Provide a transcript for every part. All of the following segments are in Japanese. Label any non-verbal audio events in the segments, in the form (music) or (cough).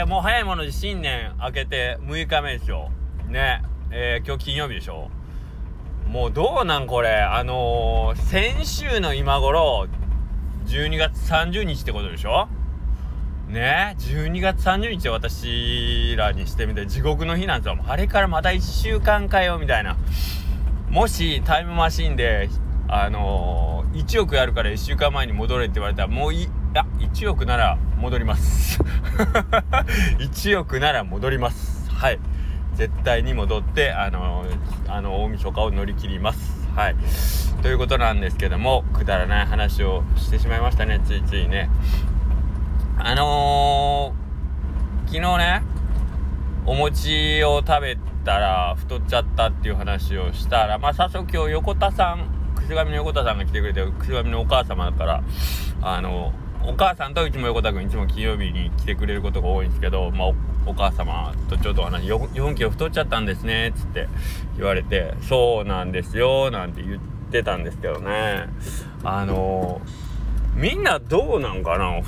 えー、もう早いもので新年明けて6日目でしょ。ね。えー、今日金曜日でしょ。もうどうなんこれ。あのー、先週の今頃、12月30日ってことでしょね12月30日私らにしてみて地獄の日なんですよ。あれからまた1週間かよ、みたいな。もしタイムマシンで、あのー、1億やるから1週間前に戻れって言われたら、もうい、や、1億なら戻ります。(laughs) 1億なら戻ります。はい。絶対に戻って、あの、あの、大晦日を乗り切ります。はい。ということなんですけども、くだらない話をしてしまいましたね、ついついね。あのー、昨日ね、お餅を食べたら太っちゃったっていう話をしたら、まあ、早速今日横田さん、くすがみの横田さんが来てくれて、くすがみのお母様だから、あの、お母さんとうちも横田君いつも金曜日に来てくれることが多いんですけど、まあ、お母様とちょっと話、4キロ太っちゃったんですね、つって言われて、そうなんですよ、なんて言ってたんですけどね。あのみんなどうなんかな？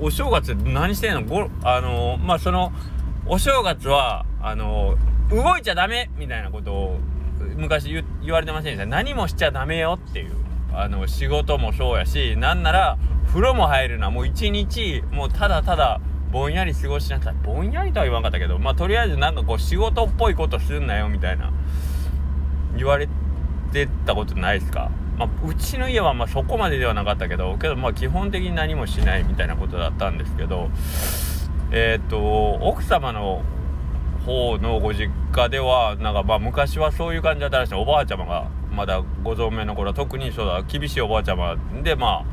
お正月何してんの？ごあのまあそのお正月はあの動いちゃダメみたいなことを昔言われてませんでした？何もしちゃダメよっていう。あの仕事もそうやしなんなら風呂も入るのはもう一日もうただただぼんやり過ごしなさいぼんやりとは言わんかったけどまあとりあえずなんかこう仕事っぽいことすんなよみたいな言われてたことないですか。まあ、うちの家はまそこまでではなかったけどけどまあ基本的に何もしないみたいなことだったんですけどえっ、と奥様の方のご実家ではなんかまあ昔はそういう感じだったらしい。おばあちゃまがまだご存命の頃は特にそうだ厳しいおばあちゃまでま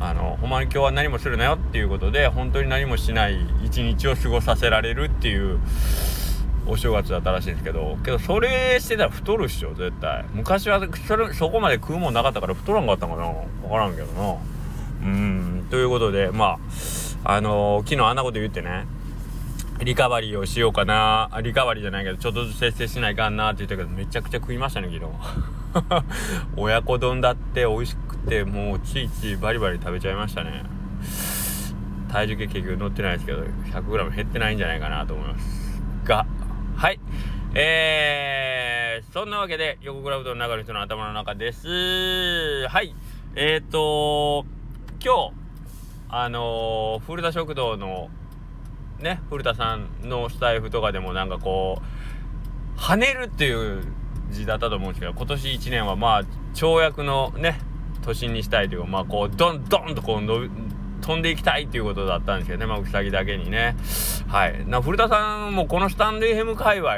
ああのほんまに今日は何もするなよっていうことで本当に何もしない一日を過ごさせられるっていうお正月だったらしいんですけどけどそれしてたら太るっしょ絶対。昔はそれそこまで食うもんなかったから太らんかったんかな？分からんけどな。うん。ということでまああのー、昨日あんなこと言ってね。リカバリーをしようかな。リカバリーじゃないけどちょっとずつ節制しないかんなって言ったけどめちゃくちゃ食いましたね昨日。(laughs) 親子丼だって美味しくてもうついついバリバリ食べちゃいましたね体重計結局乗ってないですけど 100g 減ってないんじゃないかなと思いますがはい。えー、そんなわけで、横クラブドの中の人の頭の中です。はい。えっ、ー、と、今日、あのー、古田食堂の、ね、古田さんのスタイフとかでもなんかこう、跳ねるっていう字だったと思うんですけど、今年1年はまあ、跳躍のね、年にしたいというか、まあこう、どんどんとこう伸び、飛んでいきたいっていうことだったんですけどね、まあ、うさぎだけにね。はい。な、古田さんもこのスタンド FM 界隈、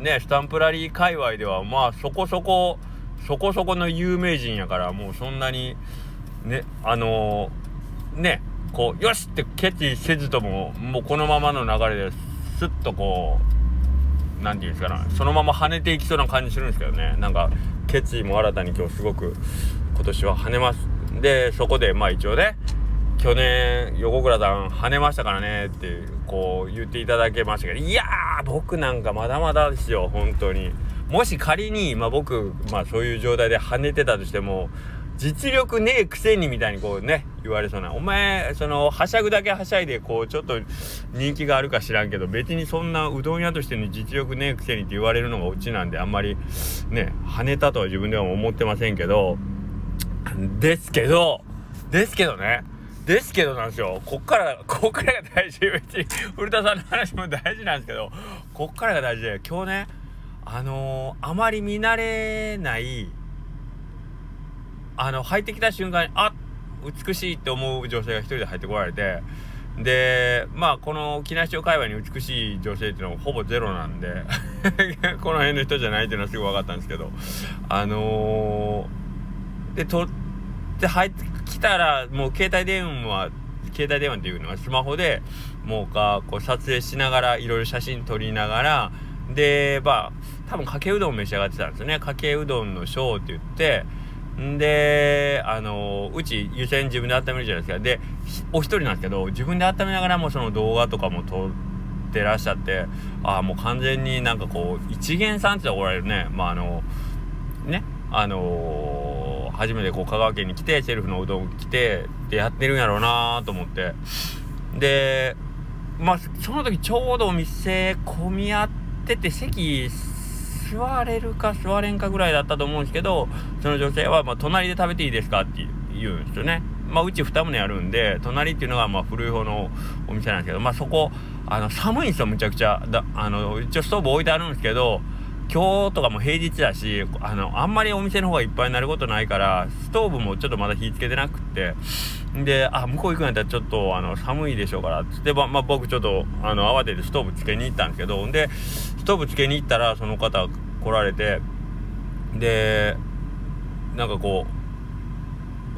ね、スタンプラリー界隈では、まあ、そこそこ、そこそこの有名人やから、もうそんなに、ね、あのー、ね、こう、よしって決意せずとも、もうこのままの流れですっとこう、何て言うんですかな、そのまま跳ねていきそうな感じするんですけどね、なんか、決意も新たに今日すごく、今年は跳ねます。で、そこで、まあ一応ね、去年横倉さん跳ねましたからねってこう言っていただけましたけどいやー僕なんかまだまだですよ本当にもし仮に、まあ、僕、まあ、そういう状態で跳ねてたとしても実力ねえくせにみたいにこうね言われそうなお前そのはしゃぐだけはしゃいでこうちょっと人気があるか知らんけど別にそんなうどん屋としての実力ねえくせにって言われるのがオチなんであんまりね跳ねたとは自分では思ってませんけどですけどですけどねですけどなんですよ。こっから、こっからが大事。別に、古田さんの話も大事なんですけど、こっからが大事で、今日ね、あのー、あまり見慣れない、あの、入ってきた瞬間に、あっ美しいって思う女性が一人で入ってこられて、で、まあ、この沖縄市界隈に美しい女性っていうのはほぼゼロなんで (laughs) この辺の人じゃないっていうのはすぐ分かったんですけど、あのー、で、と、で入ってきたらもう携帯電話携帯電話っていうのはスマホでもうかこう撮影しながらいろいろ写真撮りながらでまあ多分かけうどん召し上がってたんですよね。かけうどんのショーって言ってんであのうち湯煎自分で温めるじゃないですか。でお一人なんですけど自分で温めながらもその動画とかも撮ってらっしゃってああもう完全になんかこう一元さんっておられるね。まああのねあのー初めてこう香川県に来てセルフのうどん来てでやってるんやろうなと思って。でまあその時ちょうどお店混み合ってて席座れるか座れんかぐらいだったと思うんですけどその女性はま隣で食べていいですかって言うんですよね。まあ、うち2棟あるんで隣っていうのがま古い方のお店なんですけどまあそこあの寒いんですよむちゃくちゃだあの一応ストーブ置いてあるんですけど今日とかも平日だしあのあんまりお店の方がいっぱいになることないからストーブもちょっとまだ火つけてなくってであ向こう行くんやったらちょっとあの寒いでしょうからつって、まあ、僕ちょっとあの慌ててストーブつけに行ったんですけどでトーブつけに行ったらその方来られてでなんかこ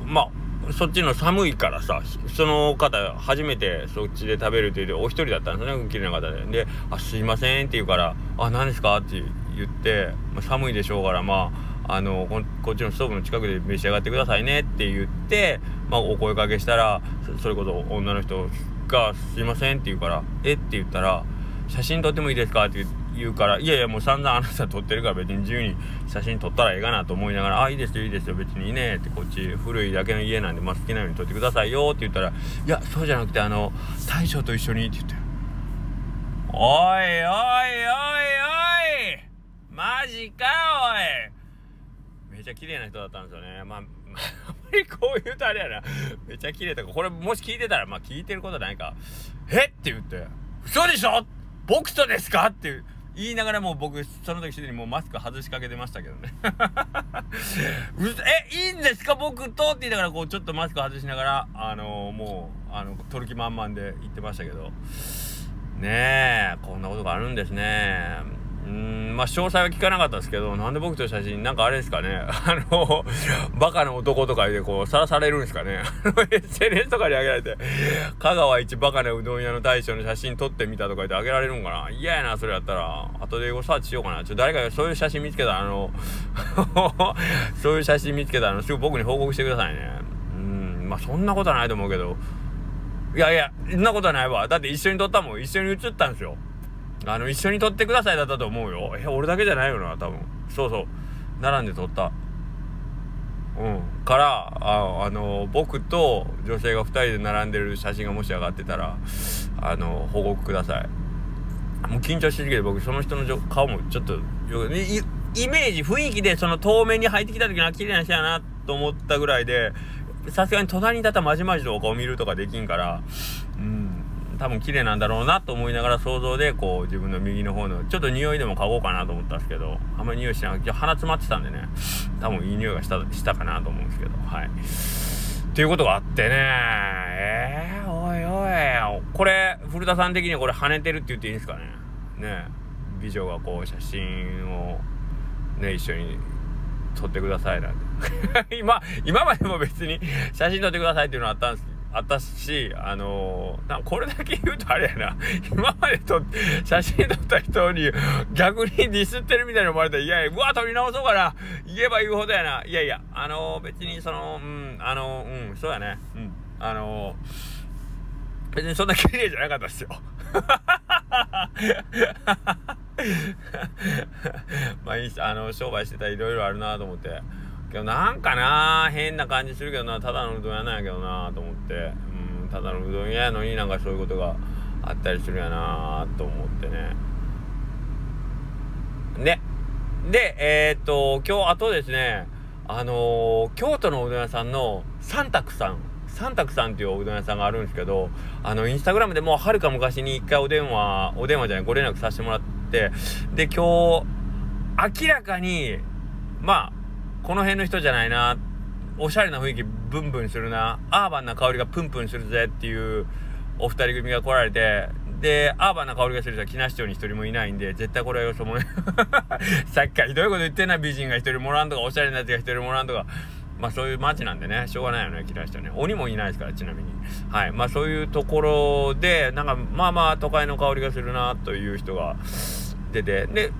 うまあそっちの寒いからさその方初めてそっちで食べるって言ってお一人だったんですね綺麗な方でで「あすいません」って言うから「あ何ですか?」って言って、まあ、寒いでしょうからまああのこっちのストーブの近くで召し上がってくださいねって言って、まあ、お声かけしたらそれこそ女の人が「すいません」って言うから「えっ?」て言ったら「写真撮ってもいいですか?」って言って。言うから、いやいやもう散々あなた撮ってるから別に自由に写真撮ったらええかなと思いながら、あ、いいですよいいですよ別にいいねってこっち古いだけの家なんで、まあ、好きなように撮ってくださいよって言ったら、いや、そうじゃなくてあの、大将と一緒にって言っておいおいおいおいマジかおいめちゃ綺麗な人だったんですよね。まあ、あんまりこう言うとあれやな。めちゃ綺麗とか、これもし聞いてたら、まあ聞いてることないか。えっ？て言って、嘘でしょ？僕とですか？っていう言いながらもう僕その時すでにもうマスク外しかけてましたけどね。(laughs) うえいいんですか？僕とって言いながらこうちょっとマスク外しながらあのー、もうあの取る気満々で言ってましたけど。ねえこんなことがあるんですね。うんまあ詳細は聞かなかったですけどなんで僕と写真なんかあれですかね。(laughs) あのバカな男とかでこうさらされるんですかね。(laughs) SNS とかにあげられて香川一バカなうどん屋の大将の写真撮ってみたとか言ってあげられるんかな。嫌やなそれやったら。後で英語サーチしようかな。ちょ誰かそういう写真見つけたあの (laughs) そういう写真見つけたらすぐ僕に報告してくださいね。うんまあそんなことはないと思うけど。いやいやそんなことはないわ。だって一緒に撮ったもん。一緒に写ったんですよ。あの、一緒に撮ってくださいだったと思うよ。え、俺だけじゃないよな、多分。そうそう。並んで撮った。うん。から、ああの、僕と女性が2人で並んでる写真がもし上がってたら、あの、報告ください。もう緊張しすぎて僕、その人の顔もちょっと、イメージ、雰囲気でその遠目に入ってきた時に綺麗な人やなと思ったぐらいで、さすがに隣に立ったまじまじとお顔見るとかできんから、うん。多分綺麗なんだろうなと思いながら想像でこう自分の右の方のちょっと匂いでも嗅ごうかなと思ったんですけどあんまり匂いしなくて鼻詰まってたんでね多分いい匂いがしたしたかなと思うんですけどはい。っていうことがあってね。えー、おいおいこれ古田さん的にこれ跳ねてるって言っていいんですかね。ね。美女がこう写真をね一緒に撮ってくださいなんて。(laughs) 今今までも別に写真撮ってくださいっていうのはあったんですあったし、あのー、なこれだけ言うとあれやな、(laughs) 今までと写真撮った人に逆にディスってるみたいに思われたら、いやいや、うわ、撮り直そうかな、言えば言うほどやな。いやいや、あのー、別にその、うん、あのー、うん、そうやね。うん、あの別にそんな綺麗じゃなかったっすよ。(laughs) まあいいあの商売してたらいろいろあるなと思ってけどなんかな変な感じするけどなただのうどん屋なんやけどなと思って。うんただのうどん屋やのになんかそういうことがあったりするやなと思ってね。ねでえー、っと今日あとですねあのー、京都のうどん屋さんの三択さん。三択さんっていうおうどん屋さんがあるんですけどあのインスタグラムでもうはるか昔に一回お電話お電話じゃないご連絡させてもらって。で今日明らかにまあこの辺の人じゃないな。おしゃれな雰囲気ブンブンするな。アーバンな香りがプンプンするぜっていうお二人組が来られて。でアーバンな香りがする人は木梨町に一人もいないんで絶対これはよそもね (laughs) さっきからひどいこと言ってんな。美人が一人もらんとかおしゃれなやつが一人もらんとか。まあそういう街なんでね。しょうがないよね木梨町ね。鬼もいないですからちなみに。はい。まあそういうところでなんかまあまあ都会の香りがするなという人が出て。で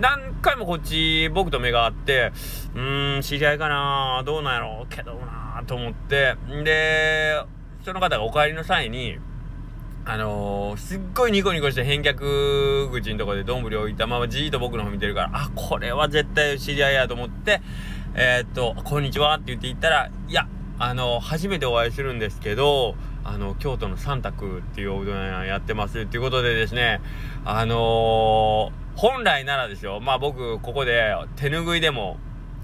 何回もこっち僕と目が合ってうーん知り合いかなどうなんやろうけどなと思ってでその方がお帰りの際にあのー、すっごいニコニコして返却口のとこで丼置いたままじーっと僕の方見てるからあこれは絶対知り合いやと思ってえー、っと「こんにちは」って言って言ったら「いやあの、初めてお会いするんですけどあの京都の三択っていうおうどん屋やってますっていうことでですねあのー、本来ならですよまあ僕ここで手ぬぐいでも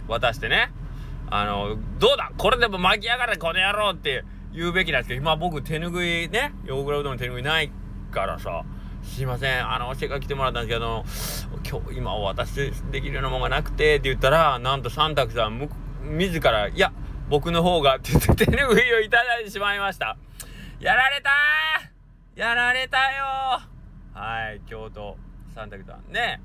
渡してね。あのどうだ？これでも巻き上がれこの野郎って言うべきなんですけど今僕手ぬぐいねヨーグルトの手ぬぐいないからさ。すいません。あのせっかく来てもらったんですけど今日今お渡しできるようなものがなくてって言ったらなんと三択さんむ自らいや僕の方がって言って手ぬぐいをいただいてしまいました。やられたやられたよはい京都。三択さんね。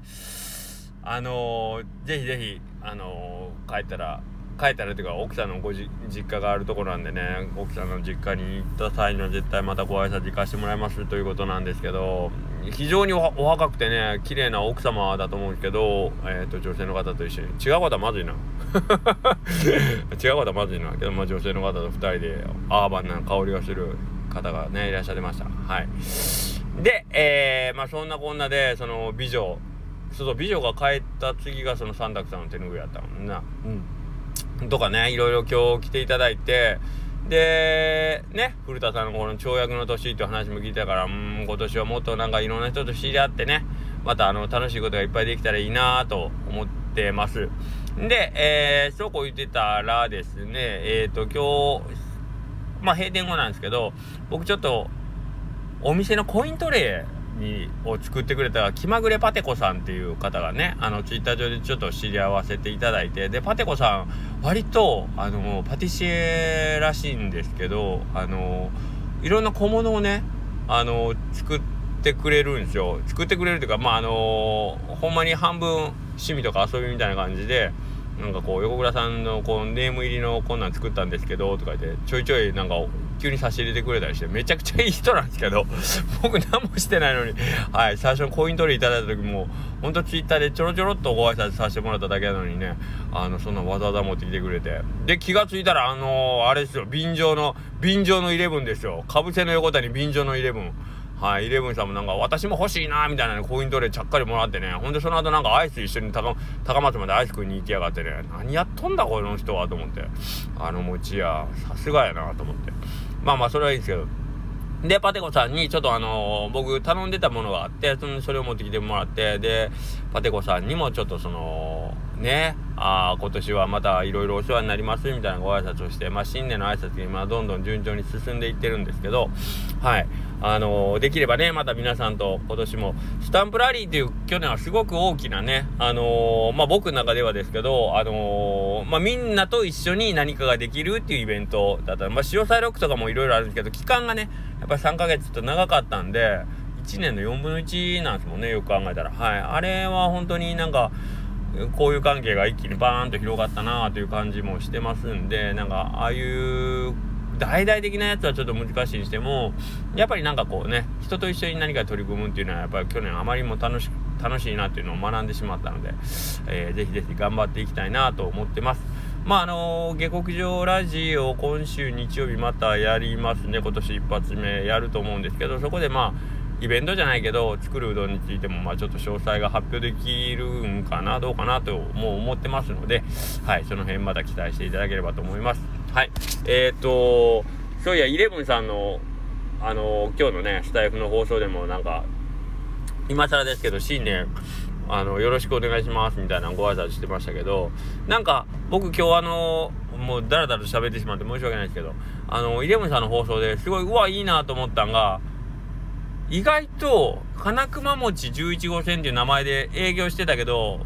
あのー、ぜひぜひあのー、帰ったら帰ったらっていうか奥さんのご実家があるところなんでね奥さんの実家に行った際には絶対またご挨拶行かしてもらいますということなんですけど非常にお若くてね綺麗な奥様だと思うんですけど、えーと、女性の方と一緒に。違うことはまずいな。(laughs) 違うことはまずいな。けど、まあ、女性の方と2人でアーバンな香りがする方がねいらっしゃってました。はい。で、えー、まあそんなこんなでその美女。そうそう美女が帰った次がその三択さんの手拭いやったもんな。うん。とかねいろいろ今日来ていただいて。でね古田さんのこの跳躍の年っていう話も聞いたからうん今年はもっとなんかいろんな人と知り合ってねまたあの楽しいことがいっぱいできたらいいなと思ってます。で、えー、そうこう言ってたらですねえっ、ー、と今日まあ閉店後なんですけど僕ちょっとお店のコイントレーにを作ってくれた気まぐれパテコさんっていう方がねあのツイッター上でちょっと知り合わせていただいてでパテコさん割とあのパティシエらしいんですけどあのいろんな小物をねあの作ってくれるんですよ。作ってくれるというかまああのほんまに半分趣味とか遊びみたいな感じでなんかこう横倉さんのこうネーム入りのこんなん作ったんですけどとか言ってちょいちょいなんか急に差し入れてくれたりしてめちゃくちゃいい人なんですけど (laughs) 僕何もしてないのにはい最初のコイン取りいただいた時もほんとツイッターでちょろちょろっとご挨拶させてもらっただけなのにねあのそんなわざわざ持ってきてくれて。で気が付いたらあのー、あれですよ便乗の便乗のイレブンですよ。かぶせの横谷便乗のイレブン。はい、イレブンさんもなんか私も欲しいなみたいな、ね、コイントレーちゃっかりもらってね。ほんでその後なんかアイス一緒に高高松までアイス食いに行きやがってね。何やっとんだこの人はと思って。あの餅屋さすがやなと思って。まあまあそれはいいんですけど。で、パテコさんにちょっとあのー、僕頼んでたものがあって、そのそれを持ってきてもらって、で、パテコさんにもちょっとその、ね、あ今年はまたいろいろお世話になりますみたいなご挨拶をして、まあ、新年の挨拶が今どんどん順調に進んでいってるんですけど、はい。あのー、できればね、また皆さんと今年も、スタンプラリーっていう去年はすごく大きなね、あのー、まあ、僕の中ではですけど、あのー、まあ、みんなと一緒に何かができるっていうイベントだったまあ、潮サイロックとかもいろいろあるんですけど、期間がね、やっぱり3ヶ月と長かったんで、1年の4分の1なんですもんね、よく考えたら。はい。あれは本当になんか、交友関係が一気にバーンと広がったなという感じもしてますんで、なんか、ああいう大々的なやつはちょっと難しいにしてもやっぱりなんかこうね人と一緒に何か取り組むっていうのはやっぱり去年あまりにも楽し楽しいなっていうのを学んでしまったので、えー、ぜひぜひ頑張っていきたいなと思ってます。まああのー、下克上ラジオ今週日曜日またやりますね今年一発目やると思うんですけどそこでまあイベントじゃないけど作るうどんについてもまあちょっと詳細が発表できるんかなどうかなともう思ってますのではいその辺また期待していただければと思います。はいえっ、ー、とそういやイレブンさんのあの今日のねスタイフの放送でもなんか今更ですけど新年あのよろしくお願いしますみたいなご挨拶してましたけどなんか僕今日あのもうだらだらと喋ってしまって申し訳ないですけどあのイレブンさんの放送ですごいうわいいなと思ったんが意外と金熊餅11号線っていう名前で営業してたけど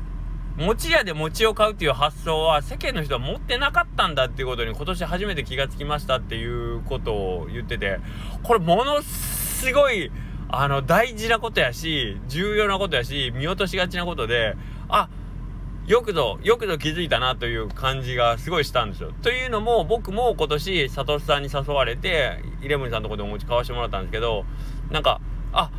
餅屋で餅を買うっていう発想は世間の人は持ってなかったんだっていうことに今年初めて気がつきましたっていうことを言っててこれものすごいあの大事なことやし重要なことやし見落としがちなことであよくぞよくぞ気づいたなという感じがすごいしたんですよ。というのも僕も今年サトシさんに誘われてイレブンさんのとこでお餅買わしてもらったんですけどなんかあ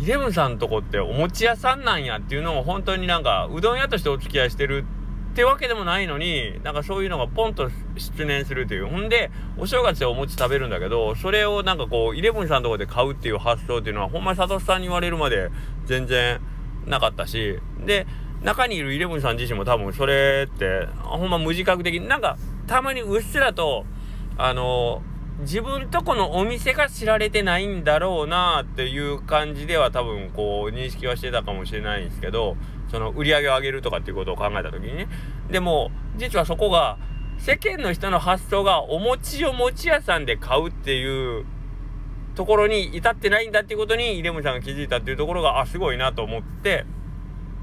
イレブンさんとこってお餅屋さんなんやっていうのを本当になんかうどん屋としてお付き合いしてるってわけでもないのになんかそういうのがポンと出現するという。ほんでお正月でお餅食べるんだけどそれをなんかこうイレブンさんのとこで買うっていう発想っていうのはほんまにサトシさんに言われるまで全然なかったしで中にいるイレブンさん自身も多分それってほんま無自覚的。になんかたまにうっすらとあの自分とこのお店が知られてないんだろうなっていう感じでは多分こう認識はしてたかもしれないんですけどその売り上げを上げるとかっていうことを考えた時にね。でも実はそこが世間の人の発想がお餅を餅屋さんで買うっていうところに至ってないんだっていうことにイレムさんが気づいたっていうところがあすごいなと思って。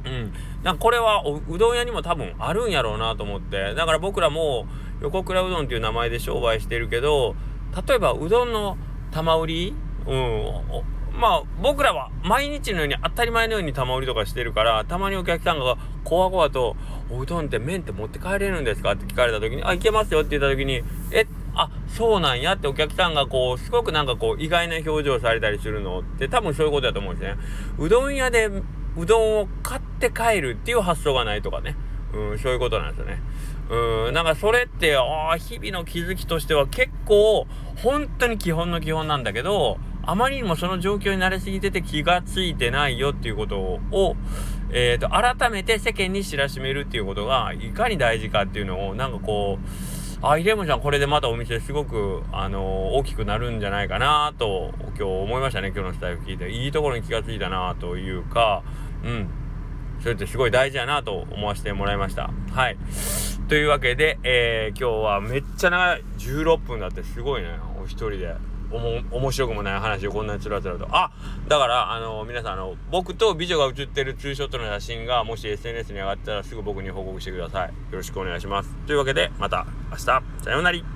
うん。なんかこれはうどん屋にも多分あるんやろうなと思って。だから僕らも横倉うどんっていう名前で商売してるけど例えばうどんの玉売り？うんまあ僕らは毎日のように当たり前のように玉売りとかしてるからたまにお客さんがこわこわと「おうどんって麺って持って帰れるんですか?」って聞かれた時に「あいけますよ」って言った時に「えあそうなんや」ってお客さんがこうすごくなんかこう意外な表情されたりするの？って多分そういうことだと思うんですね。うどん屋でうどんを買って帰るっていう発想がないとかね、うん、そういうことなんですよね。うん、なんかそれって、ああ、日々の気づきとしては結構、本当に基本の基本なんだけど、あまりにもその状況に慣れすぎてて気がついてないよっていうことを、えっ、ー、と、改めて世間に知らしめるっていうことが、いかに大事かっていうのを、なんかこう、あ、イレムちゃんこれでまたお店すごく、あのー、大きくなるんじゃないかなと、今日思いましたね、今日のスタイル聞いて。いいところに気がついたなというか、うん。それってすごい大事やなと思わせてもらいました。はい。というわけで、えー、今日はめっちゃ長い16分だってすごいね。お一人で。おも面白くもない話をこんなにつらつらと。あだからあの皆さんあの僕と美女が写ってるツーショットの写真がもし SNS に上がったらすぐ僕に報告してください。よろしくお願いします。というわけでまた明日。さようなら。